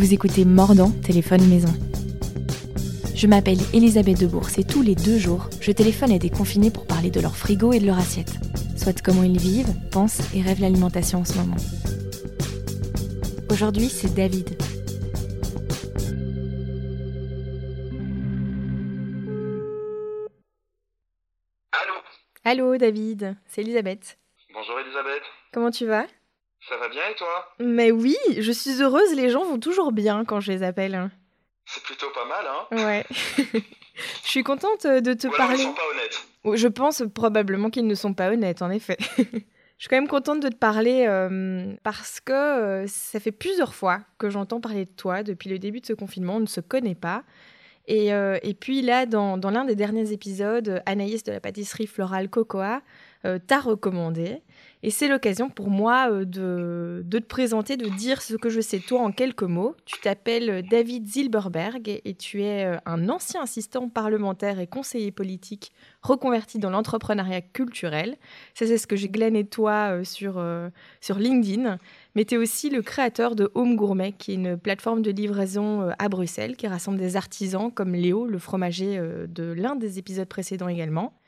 Vous écoutez Mordant, téléphone maison. Je m'appelle Elisabeth Debourse et tous les deux jours, je téléphone à des confinés pour parler de leur frigo et de leur assiette. Soit comment ils vivent, pensent et rêvent l'alimentation en ce moment. Aujourd'hui, c'est David. Allô? Allô David, c'est Elisabeth. Bonjour Elisabeth. Comment tu vas? Ça va bien et toi? Mais oui, je suis heureuse, les gens vont toujours bien quand je les appelle. C'est plutôt pas mal, hein? Ouais. je suis contente de te Ou alors parler. ils sont pas honnêtes. Je pense probablement qu'ils ne sont pas honnêtes, en effet. Je suis quand même contente de te parler euh, parce que euh, ça fait plusieurs fois que j'entends parler de toi depuis le début de ce confinement. On ne se connaît pas. Et, euh, et puis là, dans, dans l'un des derniers épisodes, Anaïs de la pâtisserie florale Cocoa euh, t'a recommandé. Et c'est l'occasion pour moi euh, de, te présenter, de dire ce que je sais toi en quelques mots. Tu t'appelles David Zilberberg et, tu es euh, un ancien assistant parlementaire et conseiller politique reconverti dans l'entrepreneuriat culturel. Ça, c'est ce que j'ai glané toi euh, sur, sur LinkedIn. Mais tu es aussi le créateur de Home Gourmet, qui est une plateforme de livraison à Bruxelles qui rassemble des artisans comme Léo, le fromager de l'un des épisodes précédents également.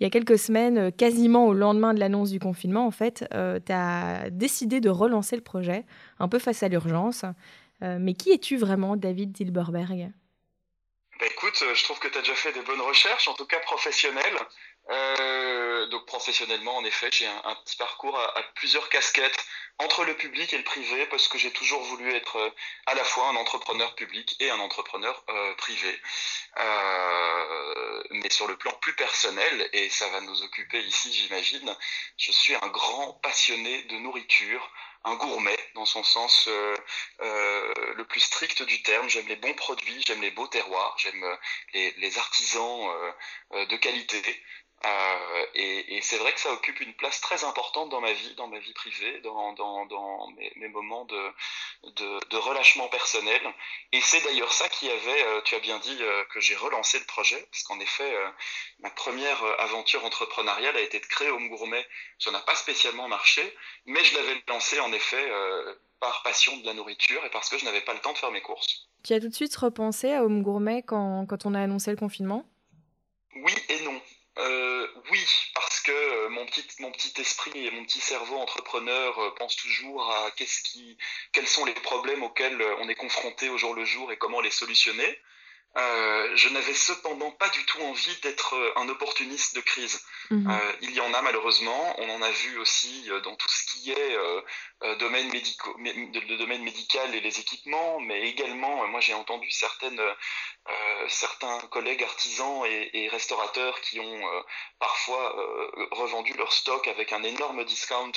Il y a quelques semaines, euh, quasiment au lendemain de l'annonce du confinement, en fait, tu as décidé de relancer le projet, un peu face à l'urgence. Euh, mais qui es-tu vraiment, David Zilberberg Bah écoute, euh, je trouve que tu as déjà fait des bonnes recherches, en tout cas professionnelles. Euh, donc professionnellement, en effet, j'ai un, petit parcours à, plusieurs casquettes entre le public et le privé, parce que j'ai toujours voulu être euh, à la fois un entrepreneur public et un entrepreneur euh, privé. Mais sur le plan plus personnel, et ça va nous occuper ici, j'imagine, je suis un grand passionné de nourriture, un gourmet dans son sens le plus strict du terme. J'aime les bons produits, j'aime les beaux terroirs, j'aime les, artisans de qualité. Euh, et, et c'est vrai que ça occupe une place très importante dans ma vie, dans ma vie privée, dans, dans, dans mes, mes moments de, de, de relâchement personnel. Et c'est d'ailleurs ça qui avait, euh, tu as bien dit, euh, que j'ai relancé le projet, parce qu'en effet, ma première aventure entrepreneuriale a été de créer Home Gourmet. Ça n'a pas spécialement marché, mais je l'avais lancé en effet par passion de la nourriture et parce que je n'avais pas le temps de faire mes courses. Tu as tout de suite repensé à Home Gourmet quand, quand on a annoncé le confinement? Oui et non. Euh, oui, parce que euh, mon petit, mon petit esprit et mon petit cerveau entrepreneur euh, pensent toujours à quels sont les problèmes auxquels on est confronté au jour le jour et comment les solutionner. Euh, je n'avais cependant pas du tout envie d'être euh, un opportuniste de crise. Mhm. Euh, il y en a malheureusement, on en a vu aussi dans tout ce qui est euh, domaine, médico, le domaine médical et les équipements, mais également, moi j'ai entendu certaines, certains collègues artisans et, et restaurateurs qui ont parfois revendu leur stock avec un énorme discount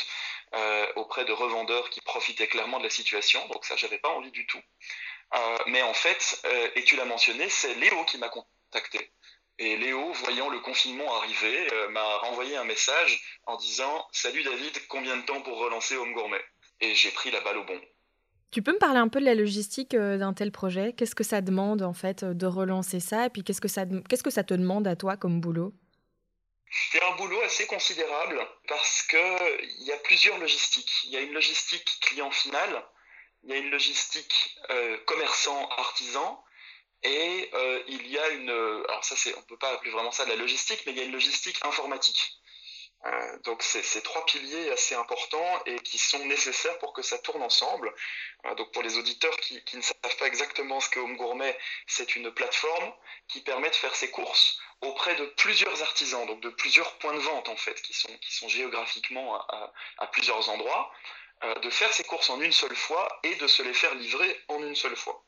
auprès de revendeurs qui profitaient clairement de la situation, donc ça j'avais pas envie du tout. Euh, mais en fait, euh, et tu l'as mentionné, c'est Léo qui m'a contacté. Et Léo, voyant le confinement arriver, euh, m'a renvoyé un message en disant Salut David, combien de temps pour relancer Home Gourmet? Et j'ai pris la balle au bon. Tu peux me parler un peu de la logistique euh, d'un tel projet? Qu'est-ce que ça demande en fait de relancer ça? Et puis qu'est-ce que ça, qu'est-ce que ça te demande à toi comme boulot? C'est un boulot assez considérable parce que il y a plusieurs logistiques. Il y a une logistique client final, il y a une logistique euh, commerçant artisan et euh, il y a une alors ça on peut pas appeler vraiment ça de la logistique mais il y a une logistique informatique. Euh, donc c'est ces trois piliers assez importants et qui sont nécessaires pour que ça tourne ensemble. Euh, donc pour les auditeurs qui, qui ne savent pas exactement ce qu'est Home Gourmet, c'est une plateforme qui permet de faire ses courses auprès de plusieurs artisans, donc de plusieurs points de vente en fait, qui sont, qui sont géographiquement à, plusieurs endroits, euh, de faire ses courses en une seule fois et de se les faire livrer en une seule fois.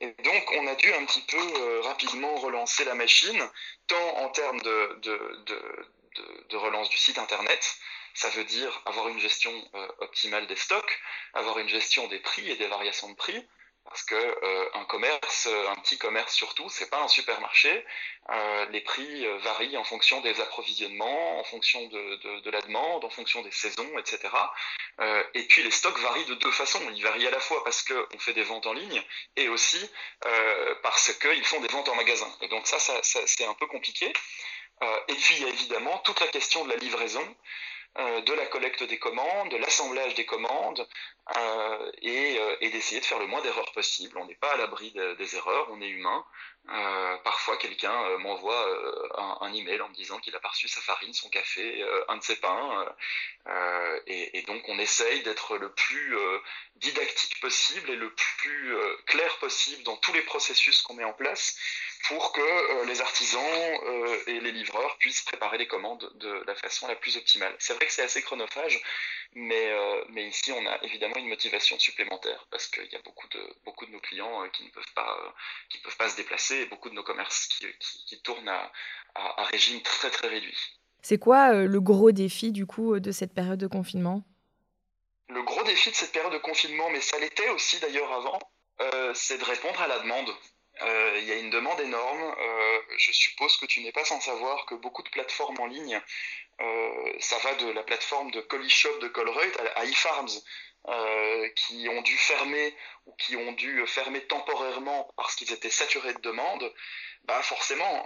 Et donc on a dû un petit peu euh, rapidement relancer la machine, tant en termes de relance du site internet, ça veut dire avoir une gestion euh, optimale des stocks, avoir une gestion des prix et des variations de prix, parce que euh, un commerce, un petit commerce surtout, c'est pas un supermarché. Euh, les prix euh, varient en fonction des approvisionnements, en fonction de, la demande, en fonction des saisons, etc. Euh, et puis les stocks varient de deux façons. Ils varient à la fois parce qu'on fait des ventes en ligne et aussi euh, parce qu'ils font des ventes en magasin. Et donc ça, c'est un peu compliqué. Euh, et puis il y a évidemment toute la question de la livraison. Euh, de la collecte des commandes, de l'assemblage des commandes euh, et, euh, et d'essayer de faire le moins d'erreurs possible. On n'est pas à l'abri des erreurs, on est humain. Parfois, quelqu'un m'envoie un, un, email en me disant qu'il a pas sa farine, son café, un de ses pains. Et, et, donc, on essaye d'être le plus didactique possible et le plus clair possible dans tous les processus qu'on met en place pour que euh, les artisans euh, et les livreurs puissent préparer les commandes de la façon la plus optimale. C'est vrai que c'est assez chronophage, mais, euh, mais ici on a évidemment une motivation supplémentaire parce qu'il y a beaucoup de, beaucoup de nos clients qui ne peuvent pas, qui peuvent pas se déplacer et beaucoup de nos commerces qui, qui, tournent à, à, régime très très réduit. C'est quoi le gros défi du coup de cette période de confinement? Le gros défi de cette période de confinement, mais ça l'était aussi d'ailleurs avant, c'est de répondre à la demande. Euh, il y a une demande énorme. Euh, je suppose que tu n'es pas sans savoir que beaucoup de plateformes en ligne, euh, ça va de la plateforme de Colishop de Colruyt à, eFarms, qui ont dû fermer ou qui ont dû fermer temporairement parce qu'ils étaient saturés de demandes. Bah forcément,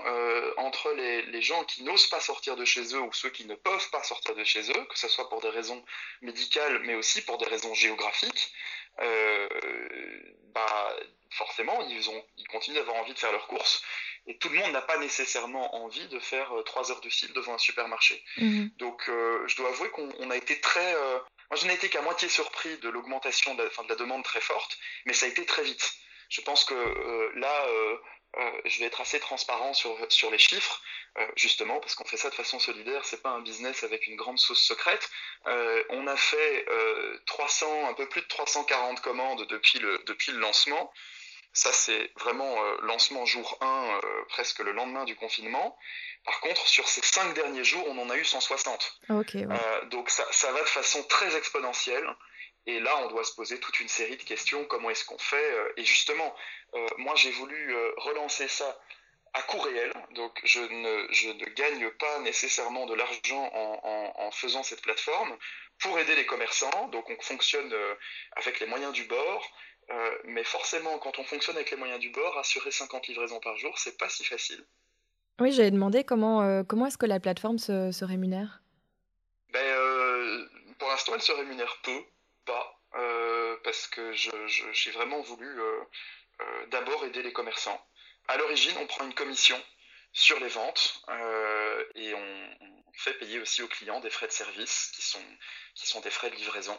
entre les, les, gens qui n'osent pas sortir de chez eux ou ceux qui ne peuvent pas sortir de chez eux, que ce soit pour des raisons médicales mais aussi pour des raisons géographiques, bah, forcément, ils, ont, ils continuent d'avoir envie de faire leurs courses. Et tout le monde n'a pas nécessairement envie de faire euh, trois heures de file devant un supermarché. Mhm. Donc, euh, je dois avouer qu'on a été très. Euh, moi, je n'ai été qu'à moitié surpris de l'augmentation de, la demande très forte, mais ça a été très vite. Je pense que là, je vais être assez transparent sur, les chiffres, justement, parce qu'on fait ça de façon solidaire, c'est pas un business avec une grande sauce secrète. on a fait 300, un peu plus de 340 commandes depuis le lancement. Ça, c'est vraiment euh, lancement jour 1, euh, presque le lendemain du confinement. Par contre, sur ces cinq derniers jours, on en a eu 160. Ah, euh, donc ça, ça, va de façon très exponentielle. Et là, on doit se poser toute une série de questions. Comment est-ce qu'on fait Et justement, moi, j'ai voulu relancer ça à coût réel. Donc, je ne, je ne gagne pas nécessairement de l'argent en, en, en, faisant cette plateforme pour aider les commerçants. Donc, on fonctionne avec les moyens du bord. Euh, mais forcément, quand on fonctionne avec les moyens du bord, assurer 50 livraisons par jour, c'est pas si facile. Oui, j'avais demandé comment, euh, comment est-ce que la plateforme se, se rémunère? Ben, euh, Pour l'instant, elle se rémunère peu, pas, parce que j'ai vraiment voulu d'abord aider les commerçants. À l'origine, on prend une commission sur les ventes et on, on, fait payer aussi aux clients des frais de service qui sont, qui sont des frais de livraison.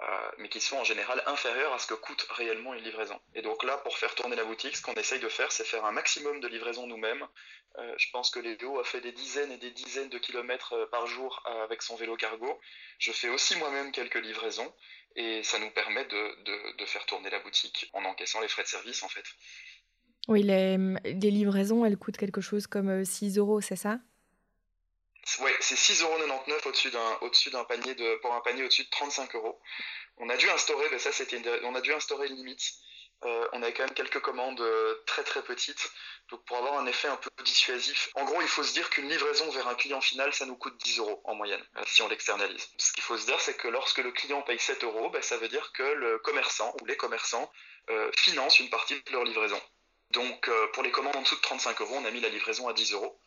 Euh, mais qui sont en général inférieurs à ce que coûte réellement une livraison. Et donc là, pour faire tourner la boutique, ce qu'on essaye de faire, c'est faire un maximum de livraisons nous-mêmes. Euh, je pense que Léo a fait des dizaines et des dizaines de kilomètres euh, par jour avec son vélo cargo. Je fais aussi moi-même quelques livraisons et ça nous permet de, de, faire tourner la boutique en encaissant les frais de service en fait. Oui, les livraisons, elles coûtent quelque chose comme 6 euros, c'est ça? Ouais, c'est 6,99€ au-dessus d'un d'un panier pour un panier au-dessus de 35 euros. On a dû instaurer, ça c'était on a dû instaurer une limite. Euh, on avait quand même quelques commandes euh, très très petites, donc pour avoir un effet un peu dissuasif. En gros, il faut se dire qu'une livraison vers un client final, ça nous coûte 10 euros en moyenne, euh, si on l'externalise. Ce qu'il faut se dire, c'est que lorsque le client paye 7 euros, ben, ça veut dire que le commerçant ou les commerçants financent une partie de leur livraison. Donc pour les commandes en dessous de 35 euros, on a mis la livraison à 10 euros.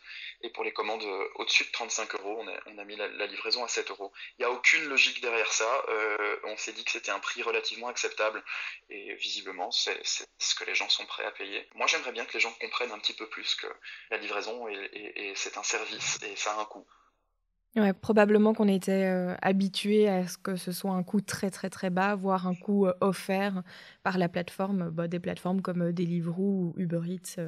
Et pour les commandes euh, au-dessus de 35 euros, on a, mis la, livraison à 7 euros. Il n'y a aucune logique derrière ça. Euh, on s'est dit que c'était un prix relativement acceptable. Et visiblement, c'est ce que les gens sont prêts à payer. Moi, j'aimerais bien que les gens comprennent un petit peu plus que la livraison, et c'est un service et ça a un coût. Ouais, probablement qu'on était euh, habitué à ce que ce soit un coût très très très bas, voire un coût euh, offert par la plateforme, bah, des plateformes comme euh, Deliveroo ou Uber Eats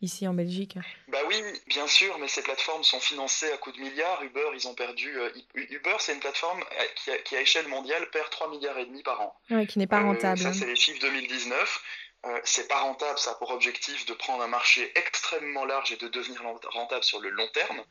ici en Belgique. Bah oui, bien sûr, mais ces plateformes sont financées à coups de milliards. Uber, ils ont perdu. Uber, c'est une plateforme qui, qui, à échelle mondiale perd 3 milliards et demi par an. Ouais, qui n'est pas rentable. ça, c'est les chiffres 2019. Euh, c'est pas rentable, ça a pour objectif de prendre un marché extrêmement large et de devenir rentable sur le long terme.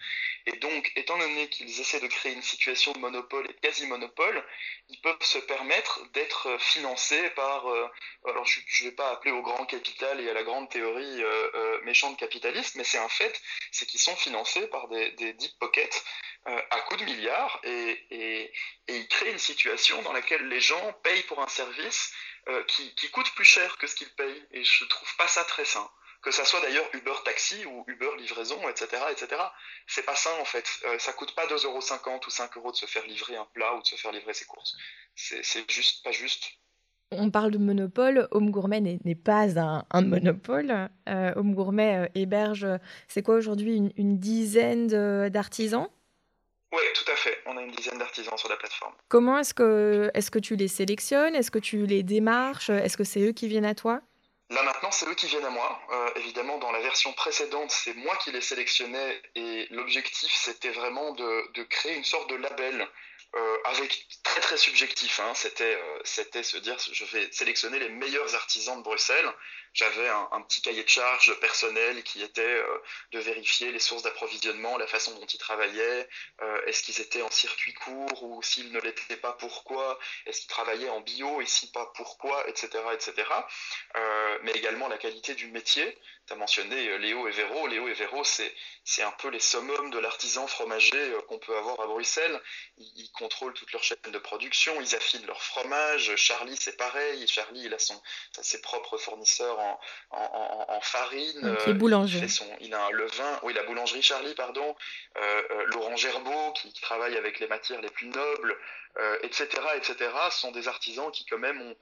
Et donc, étant donné qu'ils essaient de créer une situation de monopole et de quasi-monopole, ils peuvent se permettre d'être financés par, euh, alors je ne vais pas appeler au grand capital et à la grande théorie euh, méchante capitaliste, mais c'est un fait, c'est qu'ils sont financés par des, deep pockets à coups de milliards et, et ils créent une situation dans laquelle les gens payent pour un service euh, qui, qui, coûte plus cher que ce qu'ils payent. Et je trouve pas ça très sain que ça soit d'ailleurs Uber Taxi ou Uber Livraison, etc., etc. C'est pas ça en fait. Euh, ça coûte pas 2,50€ ou 5 euros de se faire livrer un plat ou de se faire livrer ses courses. C'est juste pas juste. On parle de monopole, Home Gourmet n'est pas un, monopole. Euh, Home Gourmet euh, héberge, c'est quoi aujourd'hui, une, dizaine d'artisans? Oui, tout à fait. On a une dizaine d'artisans sur la plateforme. Comment est-ce que, est que tu les sélectionnes? Est-ce que tu les démarches? Est-ce que c'est eux qui viennent à toi? Là maintenant, c'est eux qui viennent à moi. Euh, évidemment, dans la version précédente, c'est moi qui les sélectionnais et l'objectif, c'était vraiment de, de, créer une sorte de label euh, avec très très subjectif. Hein. C'était euh, c'était se dire je vais sélectionner les meilleurs artisans de Bruxelles. J'avais un, petit cahier de charges personnel qui était euh, de vérifier les sources d'approvisionnement, la façon dont ils travaillaient, est-ce qu'ils étaient en circuit court ou s'ils ne l'étaient pas, pourquoi, est-ce qu'ils travaillaient en bio et si pas, pourquoi, etc. etc. mais également la qualité du métier. Tu as mentionné Léo et Véro. Léo et Véro, c'est un peu les summums de l'artisan fromager qu'on peut avoir à Bruxelles. Ils, contrôlent toute leur chaîne de production, ils affinent leur fromage. Charlie, c'est pareil. Charlie, il a son, ses propres fournisseurs en, farine. Donc, il est boulanger. Il, son, il, a un levain. Oui, la boulangerie Charlie, pardon. Euh, euh, Laurent Gerbeau, qui, travaille avec les matières les plus nobles, etc., euh, etc., sont des artisans qui, quand même, ont,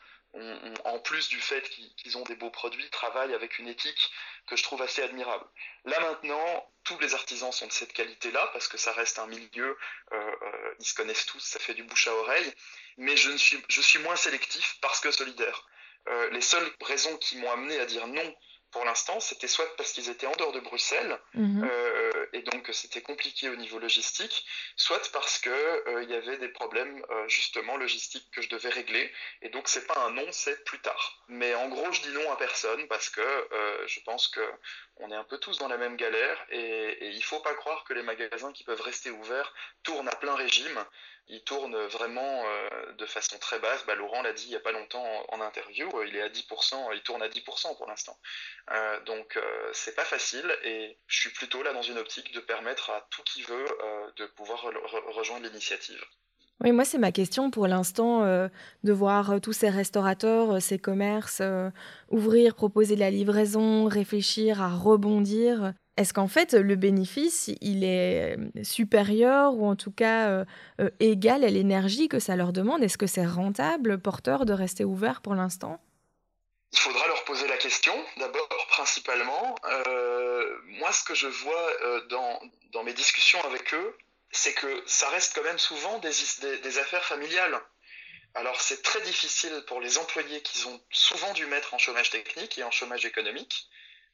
en plus du fait qu'ils ont des beaux produits, travaillent avec une éthique que je trouve assez admirable. Là maintenant, tous les artisans sont de cette qualité-là, parce que ça reste un milieu, euh, euh, ils se connaissent tous, ça fait du bouche à oreille, mais je, ne suis, je suis moins sélectif parce que solidaire. Euh, les seules raisons qui m'ont amené à dire non pour l'instant, c'était soit parce qu'ils étaient en dehors de Bruxelles mhm. euh, et donc c'était compliqué au niveau logistique, soit parce que euh, y avait des problèmes euh, justement logistiques que je devais régler et donc c'est pas un non, c'est plus tard. Mais en gros, je dis non à personne parce que je pense que on est un peu tous dans la même galère et, et il faut pas croire que les magasins qui peuvent rester ouverts tournent à plein régime il tourne vraiment euh, de façon très basse. Bah, Laurent l'a dit il n'y a pas longtemps en, interview, euh, il est à 10%, il tourne à 10% pour l'instant. Euh, donc c'est pas facile et je suis plutôt là dans une optique de permettre à tout qui veut de pouvoir rejoindre l'initiative. Oui, moi c'est ma question pour l'instant de voir tous ces restaurateurs, ces commerces ouvrir, proposer la livraison, réfléchir à rebondir. Est-ce qu'en fait, le bénéfice, il est euh, supérieur ou en tout cas euh, euh, égal à l'énergie que ça leur demande? Est-ce que c'est rentable, porteur, de rester ouvert pour l'instant? Il faudra leur poser la question, d'abord, principalement. moi, ce que je vois dans, mes discussions avec eux, c'est que ça reste quand même souvent des, affaires familiales. Alors, c'est très difficile pour les employés qu'ils ont souvent dû mettre en chômage technique et en chômage économique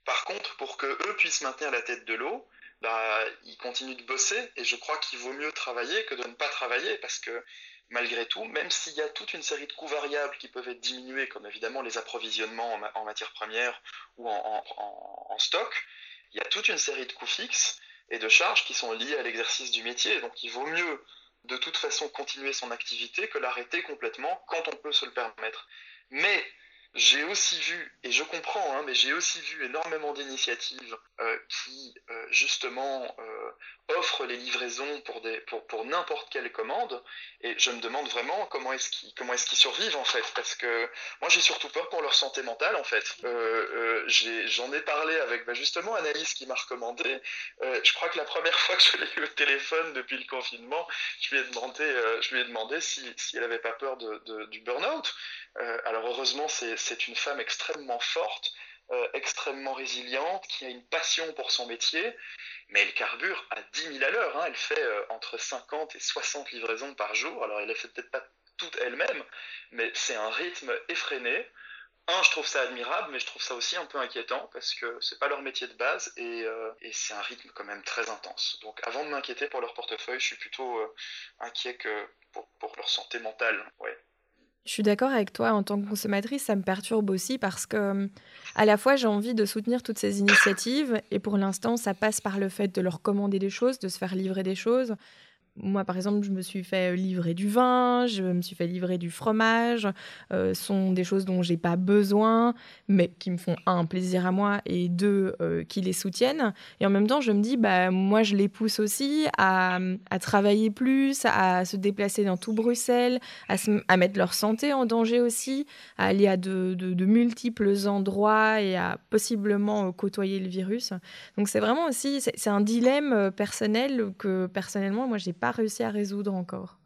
par contre, pour que eux puissent maintenir la tête de l'eau, bah, ils continuent de bosser et je crois qu'il vaut mieux travailler que de ne pas travailler parce que malgré tout, même s'il y a toute une série de coûts variables qui peuvent être diminués, comme évidemment les approvisionnements en, matières premières ou en, stock, il y a toute une série de coûts fixes et de charges qui sont liées à l'exercice du métier. Donc il vaut mieux de toute façon continuer son activité que l'arrêter complètement quand on peut se le permettre. Mais j'ai aussi vu, et je comprends, hein, mais j'ai aussi vu énormément d'initiatives euh, qui euh, justement euh, offrent les livraisons pour, n'importe quelle commande, et je me demande vraiment comment est-ce qu'ils, survivent en fait, parce que moi j'ai surtout peur pour leur santé mentale en fait. j'en ai, parlé avec bah, justement Anaïs qui m'a recommandé, je crois que la première fois que je l'ai eu au téléphone depuis le confinement, je lui ai demandé, si, elle n'avait pas peur du burn-out. Alors heureusement c'est une femme extrêmement forte, euh, extrêmement résiliente, qui a une passion pour son métier, mais elle carbure à 10 000 à l'heure. Hein. Elle fait euh, entre 50 et 60 livraisons par jour. Alors elle ne fait peut-être pas toutes elle-même, mais c'est un rythme effréné. Un, je trouve ça admirable, mais je trouve ça aussi un peu inquiétant parce que c'est pas leur métier de base et, euh, c'est un rythme quand même très intense. Donc avant de m'inquiéter pour leur portefeuille, je suis plutôt inquiet que pour, pour, leur santé mentale. Ouais. Je suis d'accord avec toi, en tant que consommatrice, ça me perturbe aussi parce que à la fois j'ai envie de soutenir toutes ces initiatives et pour l'instant ça passe par le fait de leur commander des choses, de se faire livrer des choses. Moi, par exemple, je me suis fait livrer du vin, je me suis fait livrer du fromage. Euh, sont des choses dont j'ai pas besoin, mais qui me font un plaisir à moi et deux euh, qui les soutiennent. Et en même temps, je me dis, bah moi, je les pousse aussi à, à travailler plus, à se déplacer dans tout Bruxelles, à, à, mettre leur santé en danger aussi, à aller à de, de, de multiples endroits et à possiblement côtoyer le virus. Donc c'est vraiment aussi, c'est un dilemme personnel que personnellement, moi, j'ai pas réussi à résoudre encore.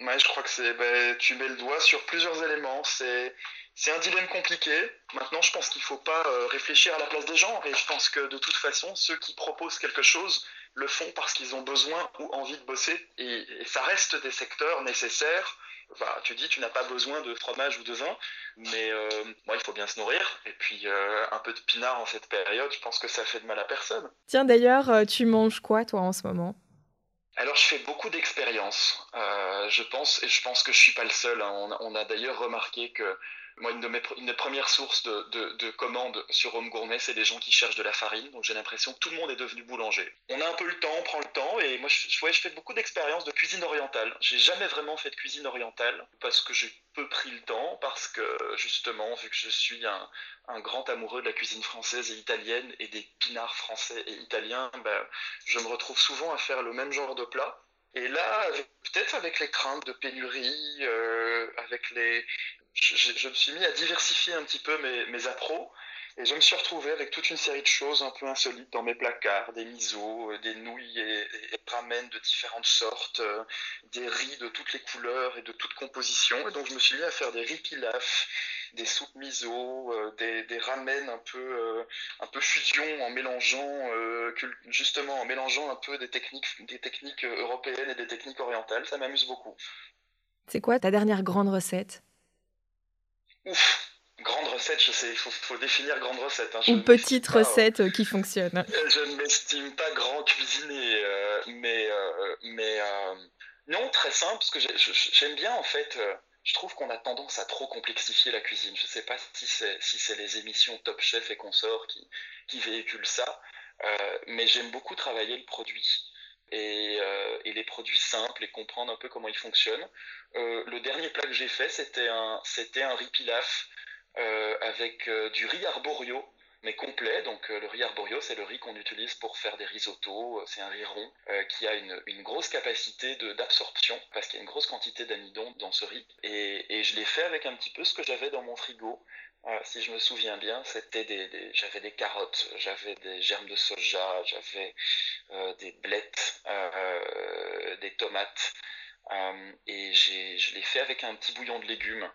Ouais, je crois que c'est. Ben, tu mets le doigt sur plusieurs éléments. C'est. C'est un dilemme compliqué. Maintenant, je pense qu'il ne faut pas euh, réfléchir à la place des gens. Et je pense que de toute façon, ceux qui proposent quelque chose le font parce qu'ils ont besoin ou envie de bosser. Et, ça reste des secteurs nécessaires. Bah, tu dis, tu n'as pas besoin de fromage ou de vin, mais euh, il faut bien se nourrir. Et puis, euh, un peu de pinard en cette période, je pense que ça fait de mal à personne. Tiens, d'ailleurs, tu manges quoi, toi, en ce moment? Alors je fais beaucoup d'expériences, euh, je pense, et je pense que je suis pas le seul. Hein. On, on, a d'ailleurs remarqué que moi, une de mes une premières sources de, de, de commandes sur Home Gourmet, c'est des gens qui cherchent de la farine. Donc j'ai l'impression que tout le monde est devenu boulanger. On a un peu le temps, on prend le temps. Et moi, je, je fais beaucoup d'expériences de cuisine orientale. J'ai jamais vraiment fait de cuisine orientale parce que j'ai peu pris le temps, parce que justement, vu que je suis un, un grand amoureux de la cuisine française et italienne et des pinards français et italiens, ben, je me retrouve souvent à faire le même genre de plat. Et là, peut-être avec les craintes de pénurie, euh, avec les, je, me suis mis à diversifier un petit peu mes, mes appros. Et je me suis retrouvé avec toute une série de choses un peu insolites dans mes placards, des misos, euh, des nouilles et, et, ramen de différentes sortes, euh, des riz de toutes les couleurs et de toutes compositions. Et donc je me suis mis à faire des riz pilaf, des soupes miso, euh, des, des, ramen un peu, un peu fusion en mélangeant justement en mélangeant un peu des techniques, des techniques européennes et des techniques orientales. Ça m'amuse beaucoup. C'est quoi ta dernière grande recette? Ouf, grande recette, je sais, il faut, définir grande recette. Hein. Une petite recette euh, qui fonctionne. Euh, je ne m'estime pas grand cuisinier, euh, mais, mais non, très simple, parce que j'aime bien en fait. Je trouve qu'on a tendance à trop complexifier la cuisine. Je ne sais pas si c'est si les émissions Top Chef et consorts qui, véhiculent ça, mais j'aime beaucoup travailler le produit. Et, et, les produits simples et comprendre un peu comment ils fonctionnent. Euh, le dernier plat que j'ai fait, c'était un, c'était un riz pilaf euh, avec euh, du riz arborio, mais complet. Donc le riz arborio, c'est le riz qu'on utilise pour faire des risottos. C'est un riz rond qui a une, grosse capacité d'absorption parce qu'il y a une grosse quantité d'amidon dans ce riz. Et, je l'ai fait avec un petit peu ce que j'avais dans mon frigo. si je me souviens bien, c'était des, j'avais des carottes, j'avais des germes de soja, j'avais euh, des blettes, euh, des tomates, euh, et je l'ai fait avec un petit bouillon de légumes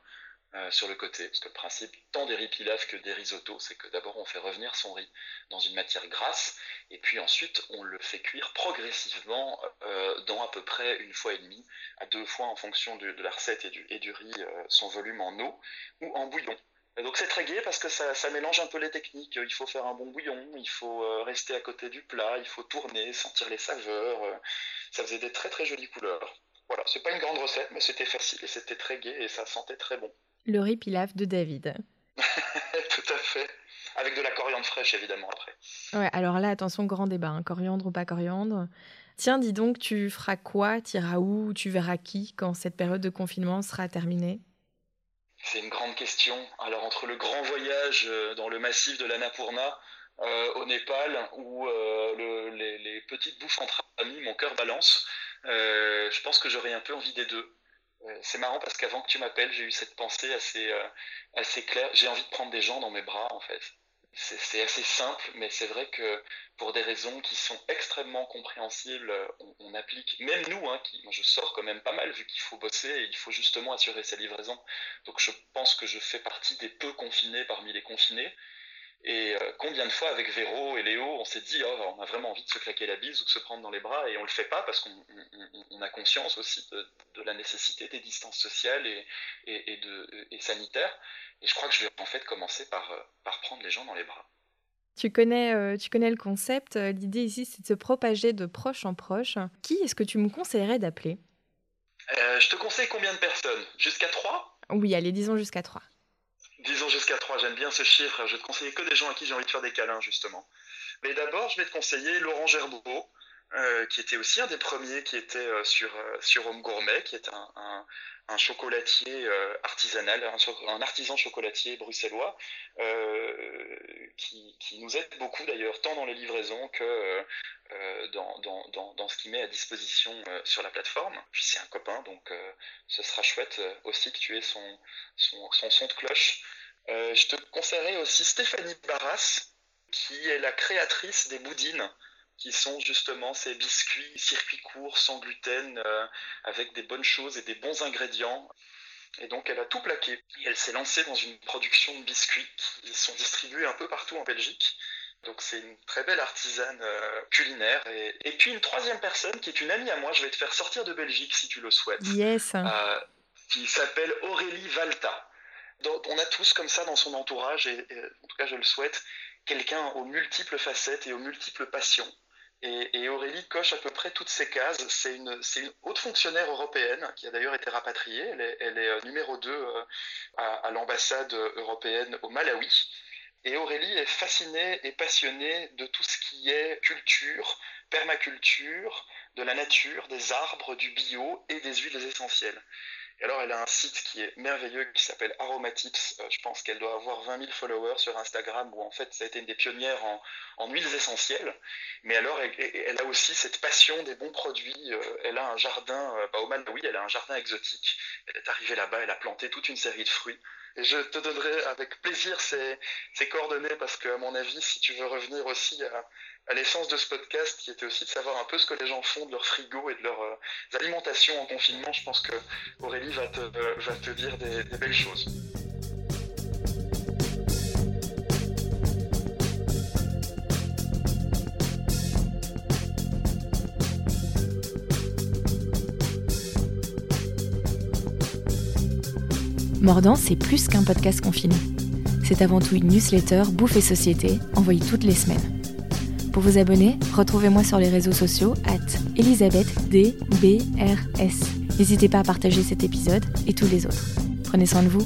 euh, sur le côté. Parce que le principe tant des riz pilaf que des risottos, c'est que d'abord on fait revenir son riz dans une matière grasse, et puis ensuite on le fait cuire progressivement euh, dans à peu près une fois et demie à deux fois en fonction de, la recette et du, du riz, euh, son volume en eau ou en bouillon. Donc c'est très gai parce que ça, ça, mélange un peu les techniques. Il faut faire un bon bouillon, il faut rester à côté du plat, il faut tourner, sentir les saveurs. Ça faisait des très très jolies couleurs. Voilà, c'est pas une grande recette, mais c'était facile et c'était très gai et ça sentait très bon. Le riz pilaf de David. Tout à fait. Avec de la coriandre fraîche, évidemment, après. Ouais, alors là, attention, grand débat, hein. coriandre ou pas coriandre. Tiens, dis donc, tu feras quoi? Tu iras où? Tu verras qui quand cette période de confinement sera terminée? C'est une grande question. Alors, entre le grand voyage euh, dans le massif de l'Annapurna, euh, au Népal, ou euh, le, les, les, petites bouffes entre amis, mon cœur balance. Euh, je pense que j'aurais un peu envie des deux. Euh, c'est marrant parce qu'avant que tu m'appelles, j'ai eu cette pensée assez, euh, assez claire. J'ai envie de prendre des gens dans mes bras, en fait. C'est assez simple, mais c'est vrai que pour des raisons qui sont extrêmement compréhensibles, on, applique, même nous, hein, qui, je sors quand même pas mal vu qu'il faut bosser et il faut justement assurer sa livraison. Donc je pense que je fais partie des peu confinés parmi les confinés. Et euh, combien de fois avec Véro et Léo, on s'est dit, oh, on a vraiment envie de se claquer la bise ou de se prendre dans les bras, et on le fait pas parce qu'on on, on a conscience aussi de, de, la nécessité des distances sociales et, et, et, de, et sanitaires. Et je crois que je vais en fait commencer par, euh, par prendre les gens dans les bras. Tu connais, euh, tu connais le concept. L'idée ici, c'est de se propager de proche en proche. Qui est-ce que tu me conseillerais d'appeler? Euh, Je te conseille combien de personnes? Jusqu'à trois? Oui, allez, disons jusqu'à trois. Disons jusqu'à 3, j'aime bien ce chiffre. Je vais te conseiller que des gens à qui j'ai envie de faire des câlins, justement. Mais d'abord, je vais te conseiller Laurent Gerbeau, qui était aussi un des premiers qui était sur, sur Home Gourmet, qui est un, un chocolatier euh, artisanal, un, artisan chocolatier bruxellois, euh, qui, nous aide beaucoup d'ailleurs, tant dans les livraisons que euh, dans, ce qu'il met à disposition sur la plateforme. Puis c'est un copain, donc ce sera chouette aussi que tu aies son, son, son de cloche. je te conseillerais aussi Stéphanie Barras, qui est la créatrice des boudines qui sont justement ces biscuits circuit court, sans gluten, euh, avec des bonnes choses et des bons ingrédients. Et donc elle a tout plaqué. Et elle s'est lancée dans une production de biscuits qui sont distribués un peu partout en Belgique. Donc c'est une très belle artisane euh, culinaire. Et, puis une troisième personne qui est une amie à moi, je vais te faire sortir de Belgique si tu le souhaites. Yes. Euh, qui s'appelle Aurélie Valta. Donc, on a tous comme ça dans son entourage, et en tout cas je le souhaite, quelqu'un aux multiples facettes et aux multiples passions. Et, Aurélie coche à peu près toutes ces cases. C'est une, haute fonctionnaire européenne qui a d'ailleurs été rapatriée. Elle est, euh, numéro 2 euh, à, l'ambassade européenne au Malawi. Et Aurélie est fascinée et passionnée de tout ce qui est culture, permaculture, de la nature, des arbres, du bio et des huiles essentielles. Et alors, elle a un site qui est merveilleux qui s'appelle Aromatips. Euh, je pense qu'elle doit avoir 20 000 followers sur Instagram, où en fait, ça a été une des pionnières en, huiles essentielles. Mais alors, elle, a aussi cette passion des bons produits. Euh, elle a un jardin, euh, bah, au Malawi, elle a un jardin exotique. Elle est arrivée là-bas, elle a planté toute une série de fruits. Et je te donnerai avec plaisir ces, ces coordonnées parce qu'à mon avis, si tu veux revenir aussi à, à l'essence de ce podcast, qui était aussi de savoir un peu ce que les gens font de leur frigo et de leur euh, alimentation en confinement. Je pense que Aurélie va te, euh, va te dire des, des belles choses. Mordant, c'est plus qu'un podcast confiné. C'est avant tout une newsletter Bouffe et Société, envoyée toutes les semaines. Pour vous abonner, retrouvez-moi sur les réseaux sociaux at ElisabethDBRS. N'hésitez pas à partager cet épisode et tous les autres. Prenez soin de vous